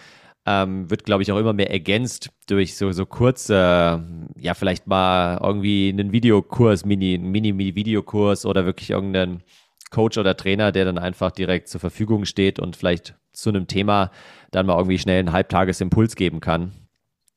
ähm, wird, glaube ich, auch immer mehr ergänzt durch so, so kurze, äh, ja, vielleicht mal irgendwie einen Videokurs, Mini, Mini-Videokurs oder wirklich irgendeinen Coach oder Trainer, der dann einfach direkt zur Verfügung steht und vielleicht zu einem Thema dann mal irgendwie schnell einen Halbtagesimpuls geben kann.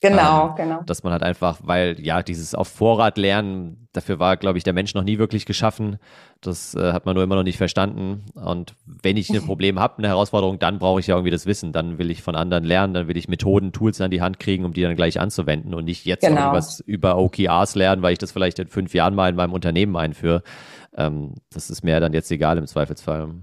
Genau, ähm, genau. Dass man halt einfach, weil ja, dieses auf Vorrat lernen, dafür war, glaube ich, der Mensch noch nie wirklich geschaffen. Das äh, hat man nur immer noch nicht verstanden. Und wenn ich ein Problem habe, eine Herausforderung, dann brauche ich ja irgendwie das Wissen. Dann will ich von anderen lernen, dann will ich Methoden, Tools an die Hand kriegen, um die dann gleich anzuwenden und nicht jetzt genau. irgendwas über OKRs lernen, weil ich das vielleicht in fünf Jahren mal in meinem Unternehmen einführe. Ähm, das ist mir dann jetzt egal im Zweifelsfall.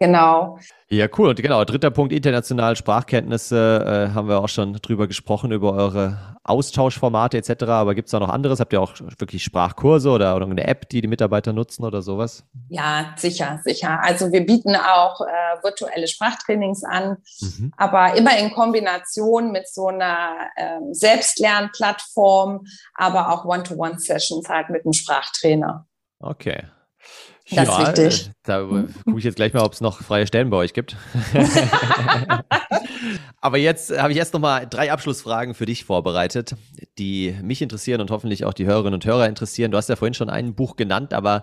Genau. Ja, cool. Und genau, dritter Punkt, internationale Sprachkenntnisse, äh, haben wir auch schon drüber gesprochen, über eure Austauschformate etc. Aber gibt es da noch anderes? Habt ihr auch wirklich Sprachkurse oder, oder eine App, die die Mitarbeiter nutzen oder sowas? Ja, sicher, sicher. Also wir bieten auch äh, virtuelle Sprachtrainings an, mhm. aber immer in Kombination mit so einer äh, Selbstlernplattform, aber auch One-to-One-Sessions halt mit einem Sprachtrainer. Okay. Das ja, ist wichtig. Äh, da gucke ich jetzt gleich mal, ob es noch freie Stellen bei euch gibt. Aber jetzt habe ich erst noch mal drei Abschlussfragen für dich vorbereitet, die mich interessieren und hoffentlich auch die Hörerinnen und Hörer interessieren. Du hast ja vorhin schon ein Buch genannt, aber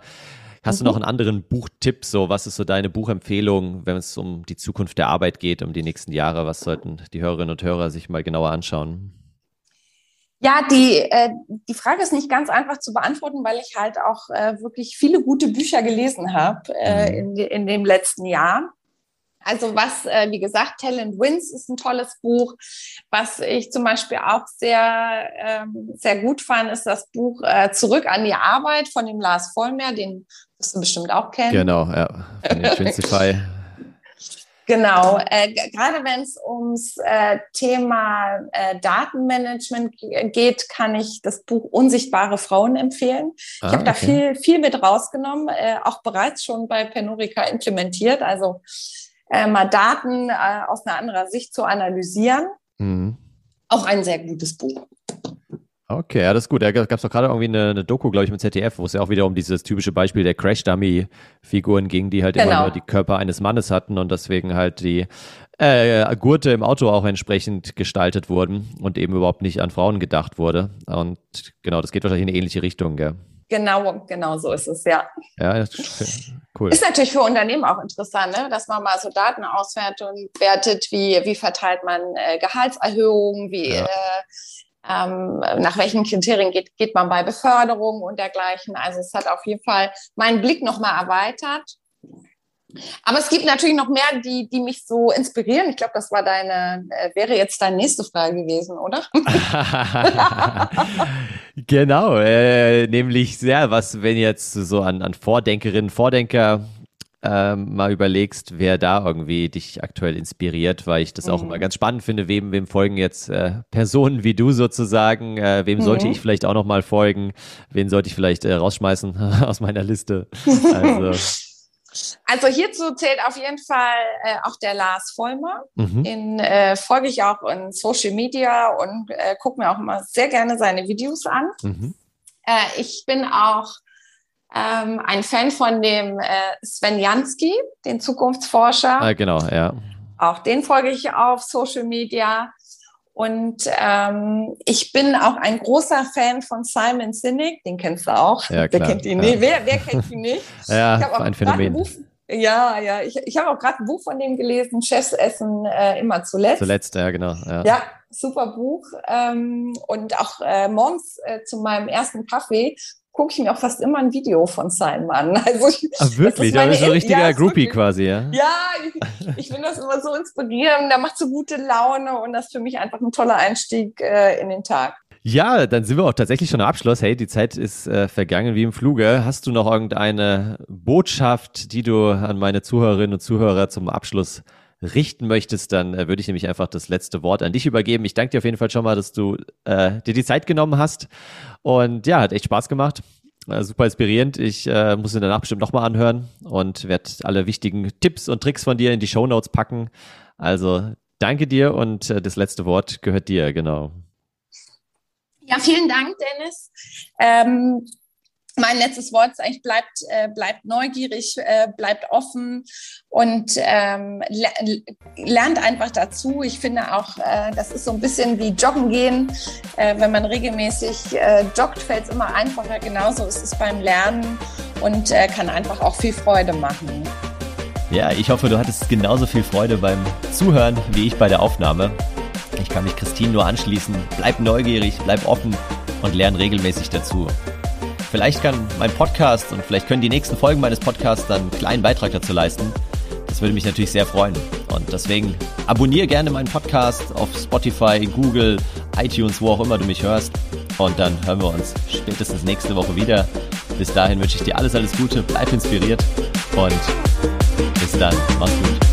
hast mhm. du noch einen anderen Buchtipp? So, was ist so deine Buchempfehlung, wenn es um die Zukunft der Arbeit geht, um die nächsten Jahre? Was sollten die Hörerinnen und Hörer sich mal genauer anschauen? Ja, die, äh, die Frage ist nicht ganz einfach zu beantworten, weil ich halt auch äh, wirklich viele gute Bücher gelesen habe äh, mhm. in, in dem letzten Jahr. Also was, äh, wie gesagt, Talent Wins ist ein tolles Buch. Was ich zum Beispiel auch sehr, ähm, sehr gut fand, ist das Buch äh, Zurück an die Arbeit von dem Lars Vollmer, den wirst du bestimmt auch kennen. Genau, ja. Von den. Genau, äh, gerade wenn es ums äh, Thema äh, Datenmanagement geht, kann ich das Buch Unsichtbare Frauen empfehlen. Ah, ich habe okay. da viel, viel mit rausgenommen, äh, auch bereits schon bei Penorica implementiert, also äh, mal Daten äh, aus einer anderen Sicht zu analysieren. Mhm. Auch ein sehr gutes Buch. Okay, ja, das ist gut. Da gab es doch gerade irgendwie eine, eine Doku, glaube ich, mit ZDF, wo es ja auch wieder um dieses typische Beispiel der Crash-Dummy-Figuren ging, die halt genau. immer nur die Körper eines Mannes hatten und deswegen halt die äh, Gurte im Auto auch entsprechend gestaltet wurden und eben überhaupt nicht an Frauen gedacht wurde. Und genau, das geht wahrscheinlich in eine ähnliche Richtung, gell? Genau, genau so ist es, ja. Ja, ist cool. Ist natürlich für Unternehmen auch interessant, ne? dass man mal so Daten auswertet wertet, wie, wie verteilt man äh, Gehaltserhöhungen, wie ja. äh, ähm, nach welchen Kriterien geht, geht man bei Beförderung und dergleichen. Also es hat auf jeden Fall meinen Blick nochmal erweitert. Aber es gibt natürlich noch mehr, die, die mich so inspirieren. Ich glaube, das war deine, äh, wäre jetzt deine nächste Frage gewesen, oder? genau, äh, nämlich sehr, was, wenn jetzt so an, an Vordenkerinnen, Vordenker ähm, mal überlegst, wer da irgendwie dich aktuell inspiriert, weil ich das mhm. auch immer mhm. ganz spannend finde, wem, wem folgen jetzt äh, Personen wie du sozusagen, äh, wem mhm. sollte ich vielleicht auch nochmal folgen, wen sollte ich vielleicht äh, rausschmeißen aus meiner Liste. Also. Also hierzu zählt auf jeden Fall äh, auch der Lars Vollmer. Mhm. Den äh, folge ich auch in Social Media und äh, gucke mir auch immer sehr gerne seine Videos an. Mhm. Äh, ich bin auch ähm, ein Fan von dem äh, Sven Jansky, den Zukunftsforscher. Ah, genau, ja. Auch den folge ich auf Social Media. Und ähm, ich bin auch ein großer Fan von Simon Sinek, den kennst du auch. Ja, klar. Wer kennt ihn nicht? Wer, wer kennt ihn nicht? ja, ein Phänomen. Ein ja, ja. Ich, ich habe auch gerade ein Buch von dem gelesen, Chefs essen äh, immer zuletzt. Zuletzt, ja, genau. Ja, ja super Buch. Ähm, und auch äh, morgens äh, zu meinem ersten Kaffee gucke ich mir auch fast immer ein Video von seinem an. Also ich, Ach, wirklich? Da bist du ein richtiger ja, Groupie quasi, ja? Ja, ich, ich finde das immer so inspirierend. Der macht so gute Laune und das ist für mich einfach ein toller Einstieg äh, in den Tag. Ja, dann sind wir auch tatsächlich schon am Abschluss. Hey, die Zeit ist äh, vergangen wie im Fluge. Hast du noch irgendeine Botschaft, die du an meine Zuhörerinnen und Zuhörer zum Abschluss richten möchtest, dann äh, würde ich nämlich einfach das letzte Wort an dich übergeben. Ich danke dir auf jeden Fall schon mal, dass du äh, dir die Zeit genommen hast. Und ja, hat echt Spaß gemacht. Äh, super inspirierend. Ich äh, muss ihn danach bestimmt nochmal anhören und werde alle wichtigen Tipps und Tricks von dir in die Show Notes packen. Also danke dir und äh, das letzte Wort gehört dir, genau. Ja, vielen Dank, Dennis. Ähm, mein letztes Wort ist eigentlich, bleibt, äh, bleibt neugierig, äh, bleibt offen und ähm, lernt einfach dazu. Ich finde auch, äh, das ist so ein bisschen wie Joggen gehen. Äh, wenn man regelmäßig äh, joggt, fällt es immer einfacher. Genauso ist es beim Lernen und äh, kann einfach auch viel Freude machen. Ja, ich hoffe, du hattest genauso viel Freude beim Zuhören wie ich bei der Aufnahme. Ich kann mich Christine nur anschließen. Bleib neugierig, bleib offen und lern regelmäßig dazu. Vielleicht kann mein Podcast und vielleicht können die nächsten Folgen meines Podcasts dann einen kleinen Beitrag dazu leisten. Das würde mich natürlich sehr freuen. Und deswegen abonniere gerne meinen Podcast auf Spotify, Google, iTunes, wo auch immer du mich hörst. Und dann hören wir uns spätestens nächste Woche wieder. Bis dahin wünsche ich dir alles, alles Gute, bleib inspiriert und bis dann. Mach's gut.